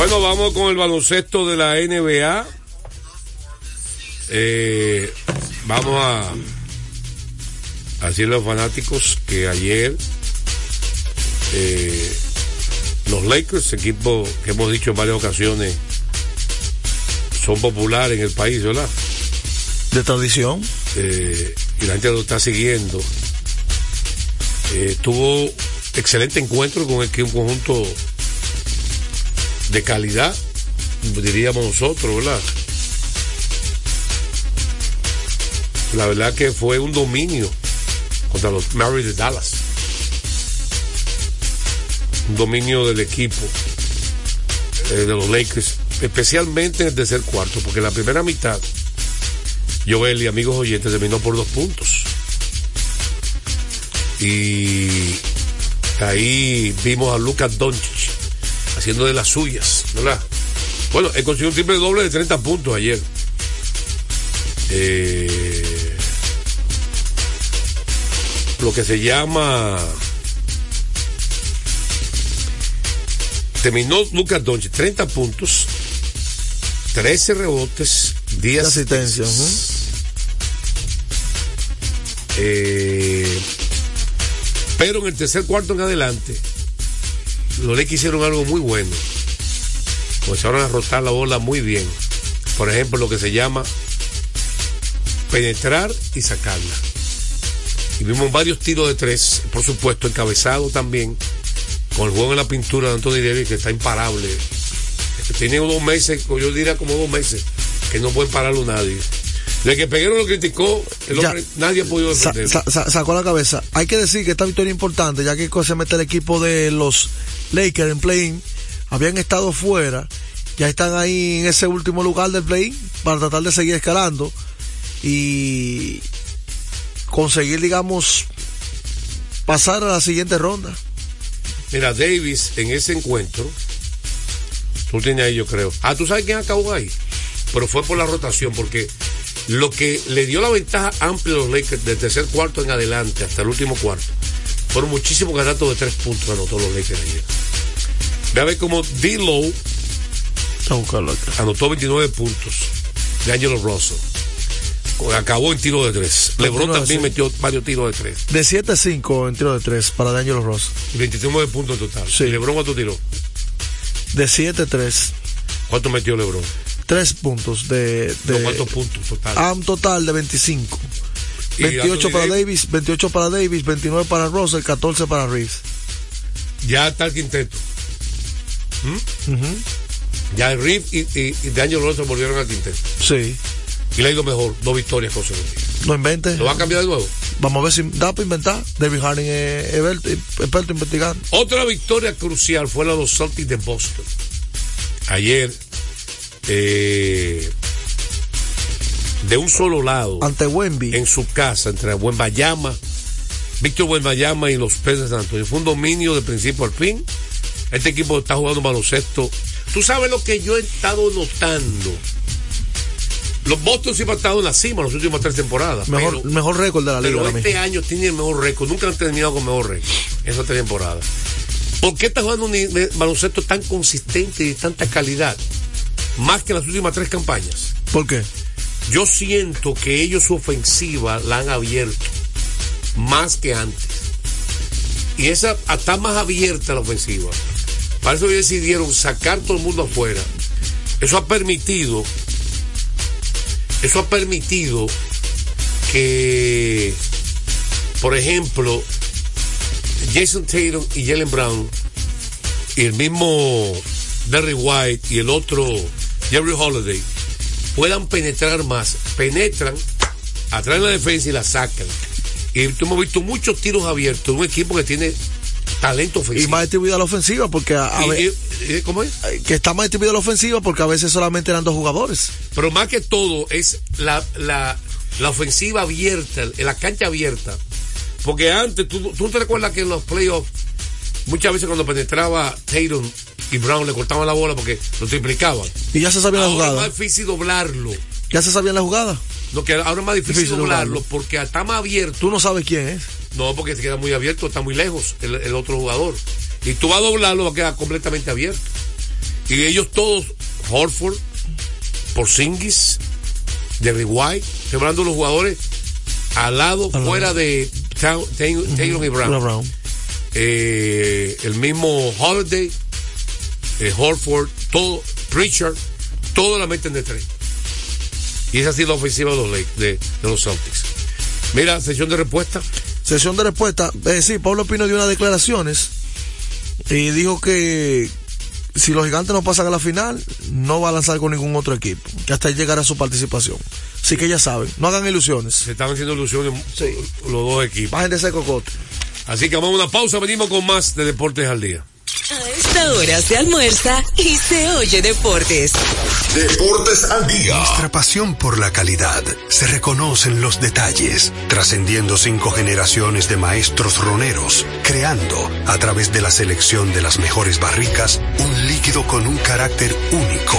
Bueno, vamos con el baloncesto de la NBA. Eh, vamos a, a decirle a los fanáticos que ayer eh, los Lakers, equipo que hemos dicho en varias ocasiones, son populares en el país, ¿verdad? De tradición. Eh, y la gente lo está siguiendo. Tuvo excelente encuentro con el, un conjunto de calidad, diríamos nosotros, ¿verdad? La verdad que fue un dominio contra los Mavericks de Dallas. Un dominio del equipo eh, de los Lakers, especialmente en el tercer cuarto, porque en la primera mitad, Joel y amigos oyentes terminó por dos puntos. Y ahí vimos a Lucas Doncic haciendo de las suyas, ¿verdad? Bueno, él consiguió un triple doble de 30 puntos ayer. Eh, lo que se llama terminó Lucas Doncic 30 puntos 13 rebotes 10 asistencias eh, pero en el tercer cuarto en adelante los Lakers hicieron algo muy bueno. Comenzaron a rotar la bola muy bien. Por ejemplo lo que se llama penetrar y sacarla. Y vimos varios tiros de tres por supuesto encabezado también con el juego en la pintura de Anthony Davis que está imparable. Tiene dos meses yo diría como dos meses que no puede pararlo nadie de que Peguero lo criticó, el hombre, nadie ha podido defenderlo. sa- sa- sacó la cabeza. Hay que decir que esta victoria es importante, ya que se mete el equipo de los Lakers en play-in. Habían estado fuera, ya están ahí en ese último lugar del play-in para tratar de seguir escalando y conseguir, digamos, pasar a la siguiente ronda. Mira, Davis en ese encuentro, tú tienes ahí, yo creo. Ah, tú sabes quién acabó ahí, pero fue por la rotación, porque lo que le dio la ventaja amplia a los Lakers del tercer cuarto en adelante hasta el último cuarto fueron muchísimos ganatos de tres puntos anotó los Lakers ayer. Ve a ver cómo acabó en tiro de tres. LeBron también metió varios tiros de tres. De 7 a 5 en tiro de 3 para D'Angelo Ross. 29 puntos en total. Sí. ¿Y LeBron cuánto tiró? De 7 a 3. ¿Cuánto metió LeBron? 3 puntos de. de ¿Cuántos puntos total? a un total de 25. ¿Y 28 Anthony para Davis? Davis, 28 para Davis, 29 para Russell, 14 para Reeves. Ya está el quinteto. ¿Mm? Ujú. Ya el Riff y, y, y Daniel Rosa volvieron al quinteto. Sí. Y le ha ido mejor. Dos victorias consecutivas. No inventes. ¿Lo va a cambiar de nuevo? Vamos a ver si da para inventar. David Harding es experto, experto investigando. Otra victoria crucial fue la de los Celtics de Boston. Ayer, eh, de un solo lado, Ante Wemby. en su casa, entre Buenbayama, Víctor Buenbayama y los Peces de Antonio. Fue un dominio de principio al fin. Este equipo está jugando baloncesto. Tú sabes lo que yo he estado notando. Los Boston siempre han estado en la cima las últimas tres temporadas. Mejor, pero- mejor récord de la liga pero este año tiene el mejor récord. Nunca han terminado con mejor récord. Esa temporada. ¿Por qué está jugando un baloncesto tan consistente y de tanta calidad? Más que las últimas tres campañas. ¿Por qué? Yo siento que ellos su ofensiva la han abierto. Más que antes. Y esa está más abierta la ofensiva. Para eso ellos decidieron sacar todo el mundo afuera. Eso ha permitido. Eso ha permitido que, por ejemplo, Jason Tatum y Jalen Brown y el mismo Derry White y el otro Jerry Holiday puedan penetrar más. Penetran, atraen la defensa y la sacan. Y tú hemos visto muchos tiros abiertos de un equipo que tiene talento Y ofensivo. más distribuida la ofensiva porque a, Y- y- y- ¿Cómo es? que está más distribuida la ofensiva porque a veces solamente eran dos jugadores. Pero más que todo es la, la, la ofensiva abierta, la cancha abierta. Porque antes, ¿tú, tú te recuerdas que en los playoffs, muchas veces cuando penetraba Tatum y Brown le cortaban la bola porque lo triplicaban. Y ya se sabía la Ahora es jugada. más difícil doblarlo. Ya se sabía la jugada. No, que ahora es más difícil, Difícil doblarlo, doblarlo. porque está más abierto. Tú no sabes quién es. No, porque se queda muy abierto, está muy lejos el, el otro jugador. Y tú vas a doblarlo, va a quedar completamente abierto. Y ellos todos, Horford, Porzingis, Jerry White, de los jugadores al lado, Al lado. fuera de Ta- Taylor Taylor y Brown. Eh, el mismo Holiday, eh, Horford, todo, Pritchard, todo la meten de tres. Y esa ha sido la ofensiva de los, Lake- de, de los Celtics. Mira, sesión de respuesta. Sesión de respuesta. Eh, sí, Pablo Pino dio unas declaraciones y dijo que si los gigantes no pasan a la final, no va a lanzar con ningún otro equipo. Que hasta ahí llegará su participación. Así que ya saben, no hagan ilusiones. Se están haciendo ilusiones los dos equipos. Bajen de ese cocote. Así que vamos a una pausa, venimos con más de Deportes al Día. A esta hora se almuerza y se oye deportes. Deportes al día. Nuestra pasión por la calidad se reconoce en los detalles, trascendiendo cinco generaciones de maestros roneros, creando, a través de la selección de las mejores barricas, un líquido con un carácter único,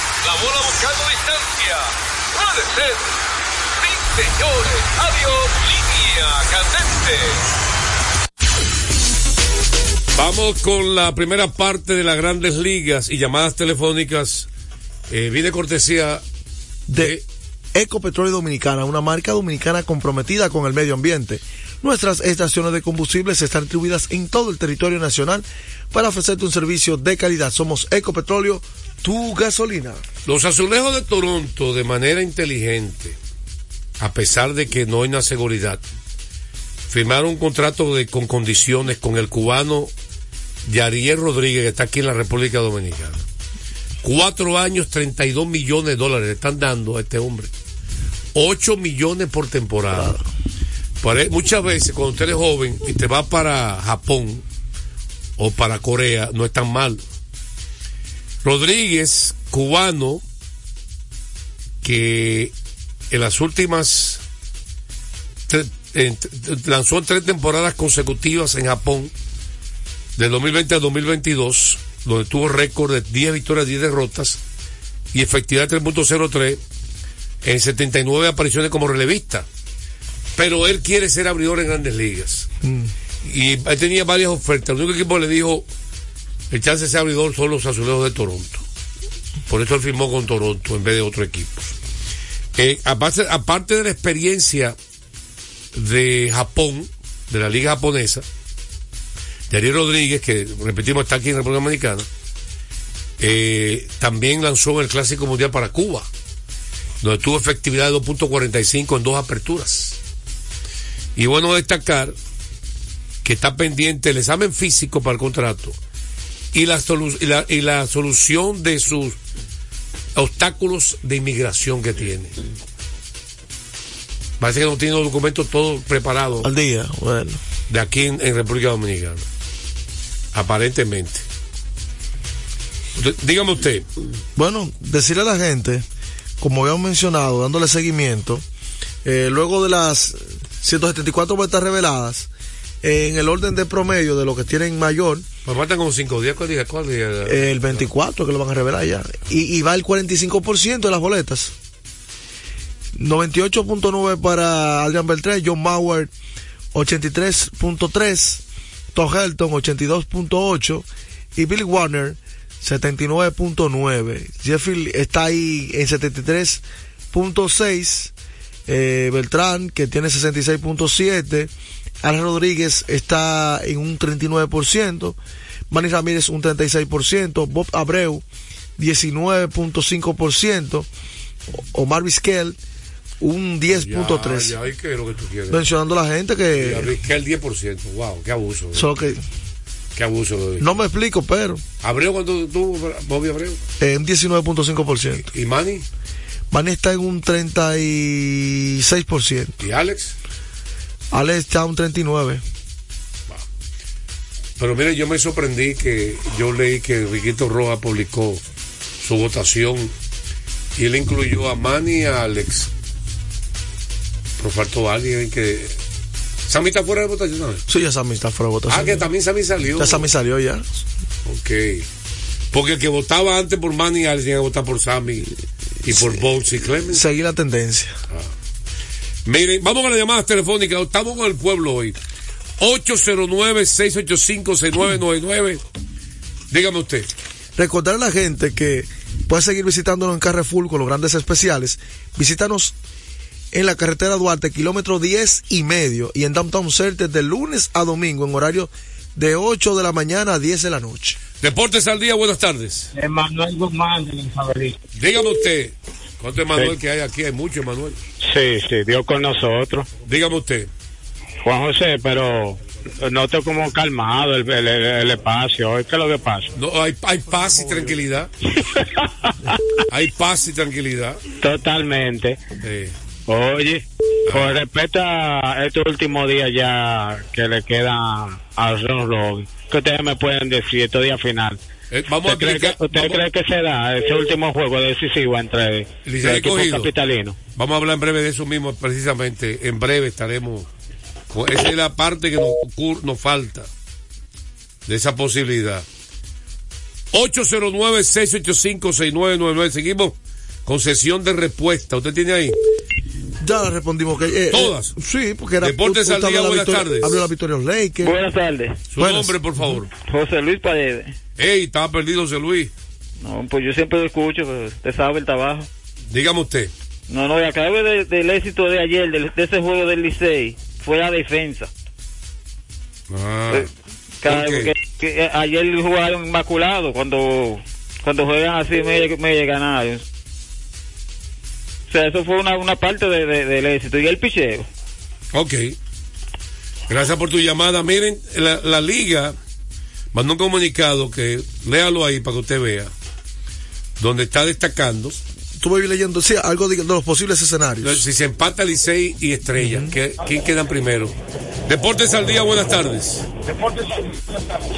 La bola buscando distancia. Puede ser. Sí, señores. Adiós. Línea candente. Vamos con la primera parte de las grandes ligas y llamadas telefónicas. Eh, viene cortesía de Ecopetróleo Dominicana, una marca dominicana comprometida con el medio ambiente. Nuestras estaciones de combustibles están distribuidas en todo el territorio nacional para ofrecerte un servicio de calidad. Somos Ecopetróleo, tu gasolina. Los azulejos de Toronto, de manera inteligente, a pesar de que no hay una seguridad, firmaron un contrato de, con condiciones con el cubano Yariel Rodríguez, que está aquí en la República Dominicana. Cuatro años, 32 millones de dólares le están dando a este hombre. 8 millones por temporada. Pare- Muchas veces cuando usted es joven y te va para Japón o para Corea, no es tan mal. Rodríguez, cubano, que en las últimas lanzó en tres temporadas consecutivas en Japón, del 2020 al 2022, donde tuvo récord de 10 victorias, 10 derrotas y efectividad 3.03 en 79 apariciones como relevista. Pero él quiere ser abridor en grandes ligas. Y él tenía varias ofertas. El único equipo le dijo el chance ser abridor son los azulejos de Toronto. Por eso él firmó con Toronto en vez de otro equipo. Eh, aparte, aparte de la experiencia de Japón, de la liga japonesa, de Rodríguez, que repetimos está aquí en República Dominicana, eh, también lanzó el Clásico Mundial para Cuba, donde tuvo efectividad de 2.45 en dos aperturas. Y bueno destacar que está pendiente el examen físico para el contrato y la, solu- y la, y la solución de sus obstáculos de inmigración que tiene. Parece que no tiene los documentos todos preparados. Al día, bueno. De aquí en, en República Dominicana. Aparentemente. Dígame usted. Bueno, decirle a la gente, como habíamos mencionado, dándole seguimiento, eh, luego de las 174 vueltas reveladas, en el orden de promedio de lo que tienen mayor, Me faltan como cinco días. ¿Cuál día? ¿Cuál día? el 24 que lo van a revelar ya, y, y va el 45% de las boletas. 98.9 para Adrian Beltré, John Mauer 83.3, Todd Helton 82.8 y Billy Warner 79.9. Jeffrey está ahí en 73.6. Eh, Beltrán que tiene 66.7. Alex Rodríguez está en un 39%. Manny Ramírez un 36%. Bob Abreu 19.5%. Omar Vizquel un 10.3. Ya, ya, ¿y qué es lo que tú quieres? Mencionando a la gente que... Que el 10%. Wow, qué abuso. Solo que Qué abuso. de- no me explico, pero Abreu, ¿cuánto tuvo Bobby Abreu? en un 19.5%. ¿Y Manny? Manny está en un 36%. ¿Y Alex? Alex está un 39%. Pero mire, yo me sorprendí que yo leí que Riquito Roja publicó su votación y él incluyó a Manny y a Alex. Pero faltó alguien que. ¿Sammy está fuera de votación? ¿no? Sí, ya Sammy está fuera de votación. Ah, que también Sammy salió. Ya Sammy salió ya. Ok. Porque el que votaba antes por Manny y Alex tenía que votar por Sammy y por Bones y Clemens. Seguir la tendencia. Miren, vamos a las llamadas telefónicas. Estamos con el pueblo hoy. 809-685-6999. Dígame usted. Recordar a la gente que puede seguir visitándonos en Carrefour con los grandes especiales. Visítanos en la carretera Duarte, kilómetro 10 y medio, y en Downtown Center de lunes a domingo, en horario de 8 de la mañana a 10 de la noche. Deportes al día, buenas tardes. Emanuel Guzmán de. Dígame usted. ¿Cuánto Emanuel que hay aquí? Hay mucho, Emanuel. Sí, sí, Dios con nosotros. Dígame usted. Juan José, pero noto como calmado el, el, el espacio. ¿Qué es lo que pasa? No, hay, hay paz y tranquilidad. (laughs) hay paz y tranquilidad. Totalmente. Oye, con respecto a estos últimos días ya que le quedan a Ron Robin, ¿qué ustedes me pueden decir estos días final? Eh, vamos ¿Usted, a cree que, usted vamos- cree que se da ese último juego decisivo entre el equipo Cogido. capitalino? Vamos a hablar en breve de eso mismo, precisamente. En breve estaremos. con- Esa es la parte que nos, falta de esa posibilidad. 809-685-6999. Seguimos con sesión de respuesta. ¿Usted tiene ahí? Ya le respondimos que. eh, eh, Todas. sí, porque era. Deportes al día, buenas victoria- tardes. Habló la victoria. Buenas tardes. Su Buenas. nombre, por favor. José Luis Paredes. Ey, estaba perdido José Luis. No, pues yo siempre lo escucho, pero usted sabe el trabajo. Dígame usted. No, no, acá de- del éxito de ayer, del- de ese juego del Licey, fue la defensa. Ah, Eh, Cada- ok. que- que, eh, ayer jugaron inmaculado cuando cuando juegan así medio, medio ganaron. O sea, eso fue una, una parte de- de- del éxito. Y el picheo. Ok. Gracias por tu llamada. Miren, la, la liga mandó un comunicado que léalo ahí para que usted vea. Donde está destacando. Estuve leyendo, sí, algo de, de los posibles escenarios. Si se empata Licey y Estrella, ¿qué- ¿quién quedan primero? Deportes al día, buenas tardes.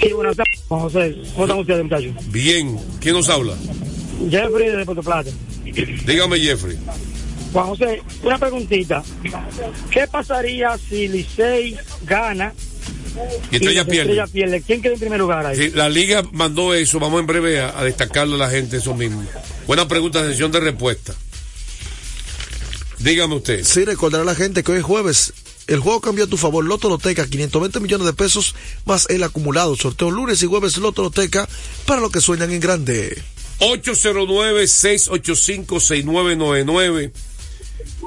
Sí, buenas tardes, Juan José. ¿Cómo están ustedes, muchachos? Bien, ¿quién nos habla? Jeffrey de Puerto Plata. Dígame, Jeffrey. Juan José, una preguntita. ¿Qué pasaría si Licey gana Y Estrella la pierde. Estrella pierde? ¿Quién queda en primer lugar ahí? Sí, la liga mandó eso, vamos en breve a, a destacarle a la gente eso mismo. Buena pregunta, sesión de respuesta. Dígame usted. Sí, recordar a la gente que hoy es jueves. El juego cambió a tu favor. Loto Loteca, 520 millones de pesos más el acumulado. Sorteo lunes y jueves Loto Loteca para los que sueñan en grande. 809-685-6999.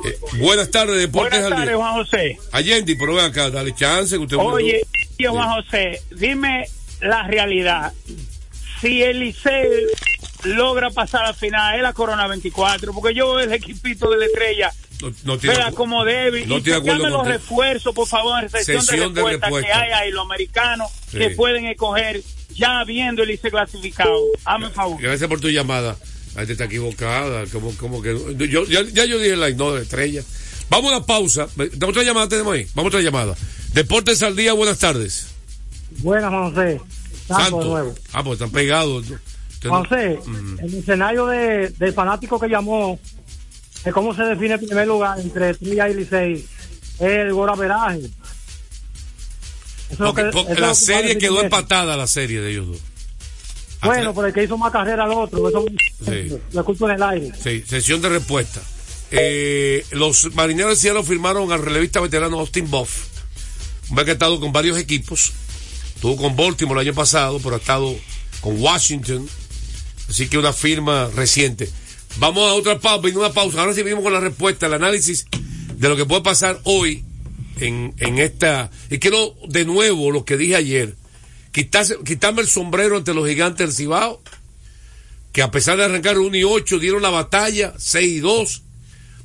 Eh, buenas tardes, Deportes Buenas tardes. Juan José. Allende, pero ven acá, dale chance que usted Oye, Juan José, dime la realidad. Si el Licey logra pasar a la final, es la Corona 24, porque yo el equipito de la estrella, no, no tiene vea como débil. no y de acuerdo los refuerzos, por favor, en sesión, Sesión de de, respuesta respuesta. que hay ahí, los americanos Sí. que pueden escoger ya viendo el Licey clasificado. Hazme favor. Gracias por tu llamada. La gente está equivocada. Como, como que, yo, ya, ya yo dije la no de estrella. Vamos a la pausa. ¿Otra llamada tenemos ahí? Vamos a otra llamada. Deportes al día, buenas tardes. Buenas, José. Santo de nuevo. Ah, pues están pegados. José, Mm. el escenario de, del fanático que llamó, de cómo se define el primer lugar entre Estrella y Licey, es el goraveraje. La serie quedó empatada, la serie de ellos dos. Bueno, pero el que hizo más carrera al otro, eso Sí. lo escucho en el aire. Sí, sesión de respuesta. Eh, los marineros de Cielo firmaron al relevista veterano Austin Buff. Un que ha estado con varios equipos. Estuvo con Baltimore el año pasado, pero ha estado con Washington. Así que una firma reciente. Vamos a otra pausa, una pausa. Ahora sí venimos con la respuesta, el análisis de lo que puede pasar hoy en, en esta. Y quiero de nuevo lo que dije ayer. Quitarse, quitarme el sombrero ante los gigantes del Cibao que a pesar de arrancar 1 y 8 dieron la batalla 6 y 2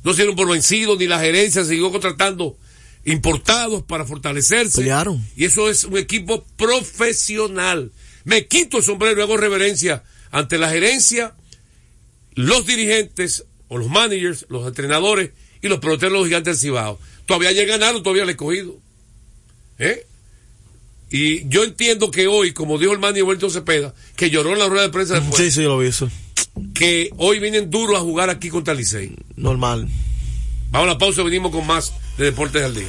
no se dieron por vencidos ni la gerencia siguió contratando importados para fortalecerse. Pelearon. y eso es un equipo profesional. Me quito el sombrero y hago reverencia ante la gerencia los dirigentes o los managers los entrenadores y los peloteros de los gigantes del Cibao. Todavía ayer ganaron todavía le he cogido. ¿eh? Y yo entiendo que hoy, como dijo el Manny Huerto Cepeda, que lloró en la rueda de prensa después, Sí, sí, lo vi eso. que hoy vienen duros a jugar aquí contra Licey. Normal. Vamos a la pausa, venimos con más de Deportes al Día.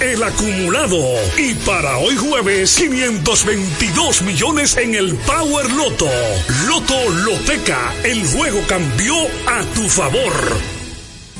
el acumulado. Y para hoy jueves, 522 millones en el Power Loto. Loto Loteca, el juego cambió a tu favor.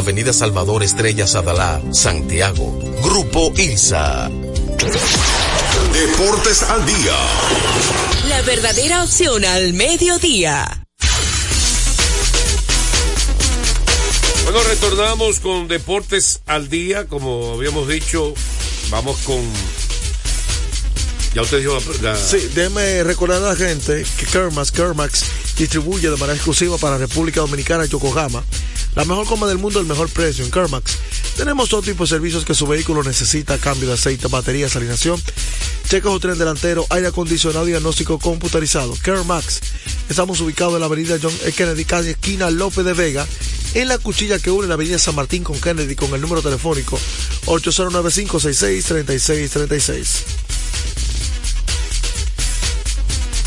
Avenida Salvador Estrellas Adalá, Santiago. Grupo ILSA. Deportes al día. La verdadera opción al mediodía. Bueno, retornamos con Deportes al día, como habíamos dicho, vamos con... Ya usted dijo la... la- Sí, déjeme recordar a la gente que Kermax, Kermax distribuye de manera exclusiva para República Dominicana y Yokohama la mejor coma del mundo, el mejor precio en Kermax. Tenemos todo tipo de servicios que su vehículo necesita, cambio de aceite, baterías, alineación, cheques o tren delantero, aire acondicionado y diagnóstico computarizado. Kermax. Estamos ubicados en la avenida John F. Kennedy, calle esquina López de Vega, en la cuchilla que une la avenida San Martín con Kennedy con el número telefónico 8095663636.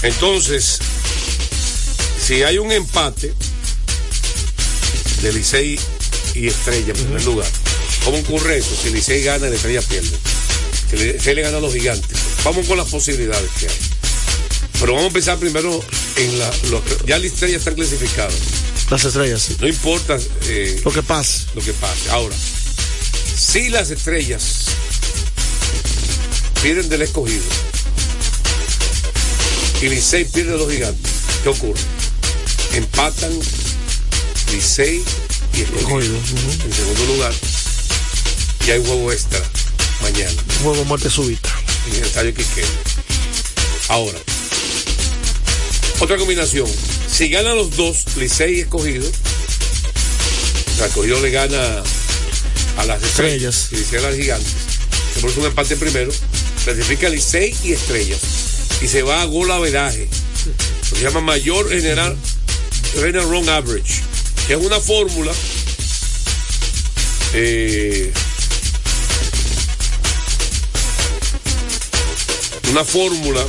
Entonces, si hay un empate de Licey y Estrella en primer lugar, ¿cómo ocurre eso? Si Licey gana, el Estrella pierde. Si Licey le gana a los gigantes. Vamos con las posibilidades que hay. Pero vamos a empezar primero en la. los- ya la Estrella están clasificados. Las estrellas, sí. No importa eh, Lo que pase. lo que pase. Ahora, si las estrellas pierden del escogido y Licey pierde de los gigantes, ¿qué ocurre? Empatan Licey y escogido. En segundo lugar, y hay juego extra mañana Juego muerte súbita. en el estadio Quiqueya. Ahora, otra combinación. Si ganan los dos, Licey y escogido, sea, escogido le gana a las estrellas y Licey a las gigantes, se produce un empate primero, clasifica Licey y estrellas y se va a gol averaje. Lo que se llama mayor general general run average, que es una fórmula eh, una fórmula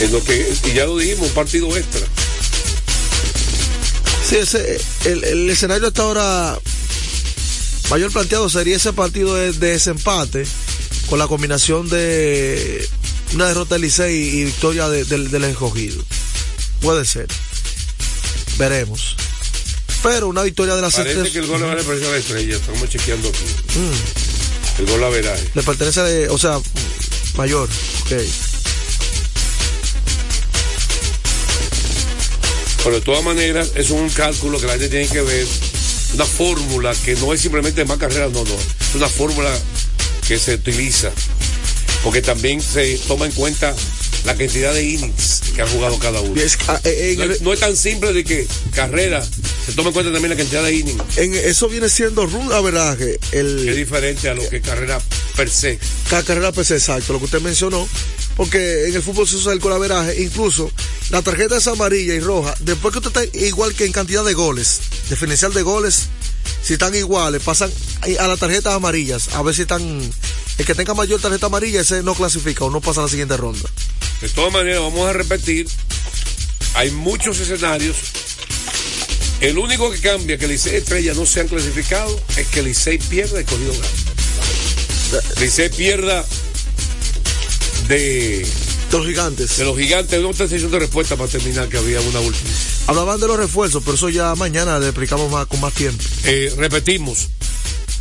en lo que y ya lo dijimos un partido extra. Sí, ese, el, el escenario hasta ahora mayor planteado sería ese partido de, de desempate con la combinación de una derrota del Licey y victoria de- del, del escogido. Puede ser. Veremos. Pero una victoria de las parece estrellas que el gol le parece a la estrella estamos chequeando aquí Mm, el gol averaje le pertenece, de, o sea, mayor. Ok. pero de todas maneras es un cálculo que la gente tiene que ver una fórmula que no es simplemente más carreras no no es una fórmula que se utiliza porque también se toma en cuenta la cantidad de innings que ha jugado cada uno. ah, eh, no, es- no es tan simple de que carrera, se toma en cuenta también la cantidad de innings. En, eso viene siendo run averaje. El, Es diferente a lo que carrera per se. Cada carrera PC, exacto, lo que usted mencionó, porque en el fútbol se usa el colaveraje, incluso la tarjeta es amarilla y roja, después que usted está igual que en cantidad de goles, diferencial de goles, si están iguales, pasan a las tarjetas amarillas, a ver si están, el que tenga mayor tarjeta amarilla, ese no clasifica o no pasa a la siguiente ronda. De todas maneras, vamos a repetir, hay muchos escenarios. El único que cambia que Licey y Estrella no se han clasificado es que Licey pierda y cogido gana. Licey pierda de, de los gigantes. De los gigantes. No te de respuesta para terminar, que había una última. Hablaban de los refuerzos, pero eso ya mañana le explicamos más, con más tiempo. Eh, repetimos,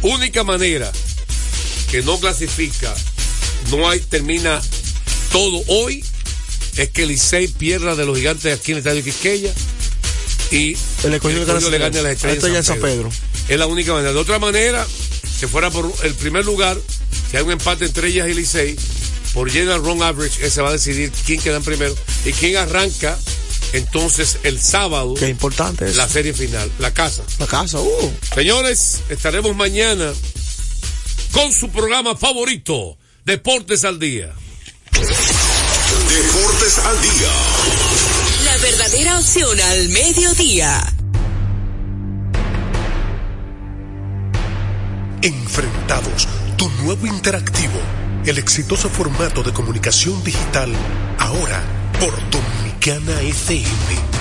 única manera que no clasifica, no hay, termina todo hoy, es que Licey pierda de los gigantes aquí en el Estadio Quisqueya y El escogido le gane a las estrellas San Pedro. Es la única manera. De otra manera, se fuera por el primer lugar, si hay un empate entre ellas y Licey, por general run average, ese va a decidir quién queda en primero y quién arranca entonces el sábado. Qué importante es. La serie final, la casa. La casa, uh. Señores, estaremos mañana con su programa favorito, Deportes al Día. Deportes al día. La verdadera opción al mediodía. Enfrentados, tu nuevo interactivo, el exitoso formato de comunicación digital, ahora por Dominicana FM.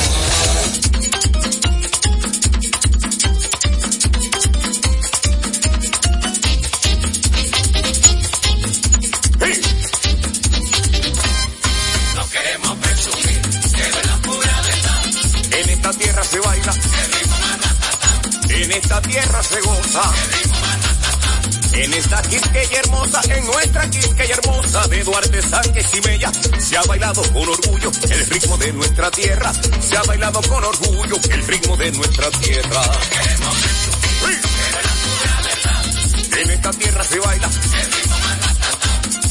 Duarte, Sánchez Mella, se ha bailado con orgullo el ritmo de nuestra tierra. Se ha bailado con orgullo el ritmo de nuestra tierra. En esta tierra se baila,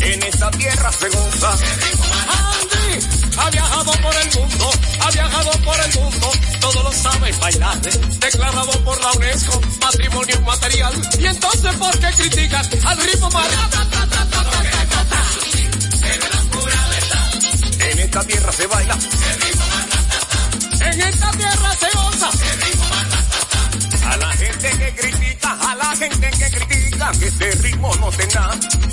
en esta tierra se goza. Andy ha viajado por el mundo, ha viajado por el mundo, todo lo sabe bailar, declarado por la UNESCO, patrimonio inmaterial. Y entonces, ¿por qué critican al ritmo más? Esta tierra se baila, en esta tierra se goza. A la gente que critica, a la gente que critica que este ritmo no tenga,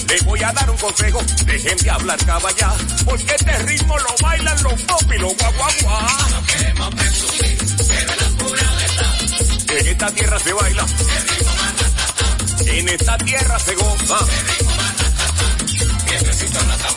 le voy a dar un consejo, dejen de hablar caballá, porque este ritmo lo bailan los pop y los guaguaguá. No queremos presumir, pero la pura verdad. En esta tierra se baila, en esta tierra se goza. Tambora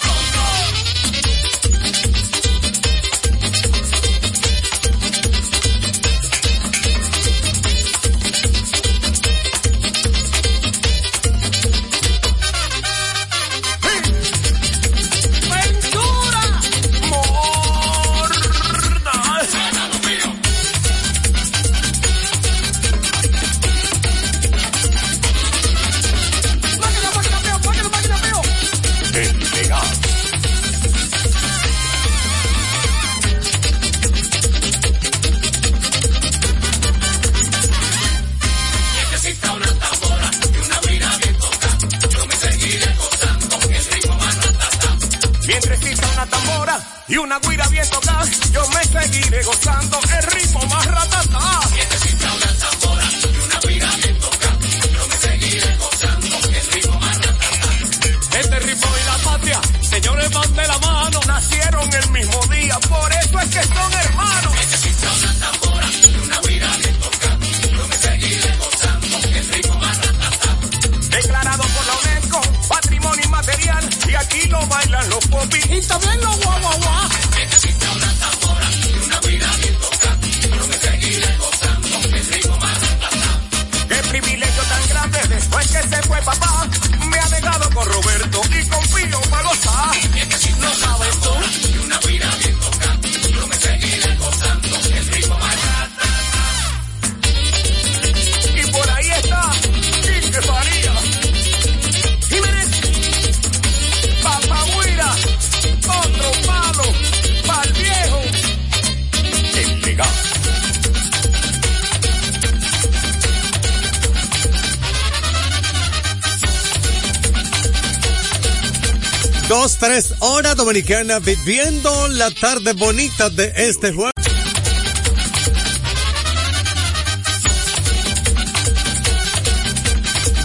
Dominicana viviendo la tarde bonita de este jueves.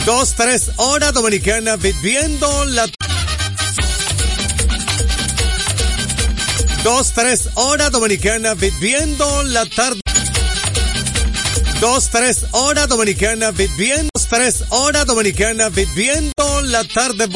Dos, tres horas dominicana viviendo la Dos, tres horas dominicana viviendo la tarde. Dos, tres horas dominicana viviendo. Tres horas dominicana viviendo la tarde.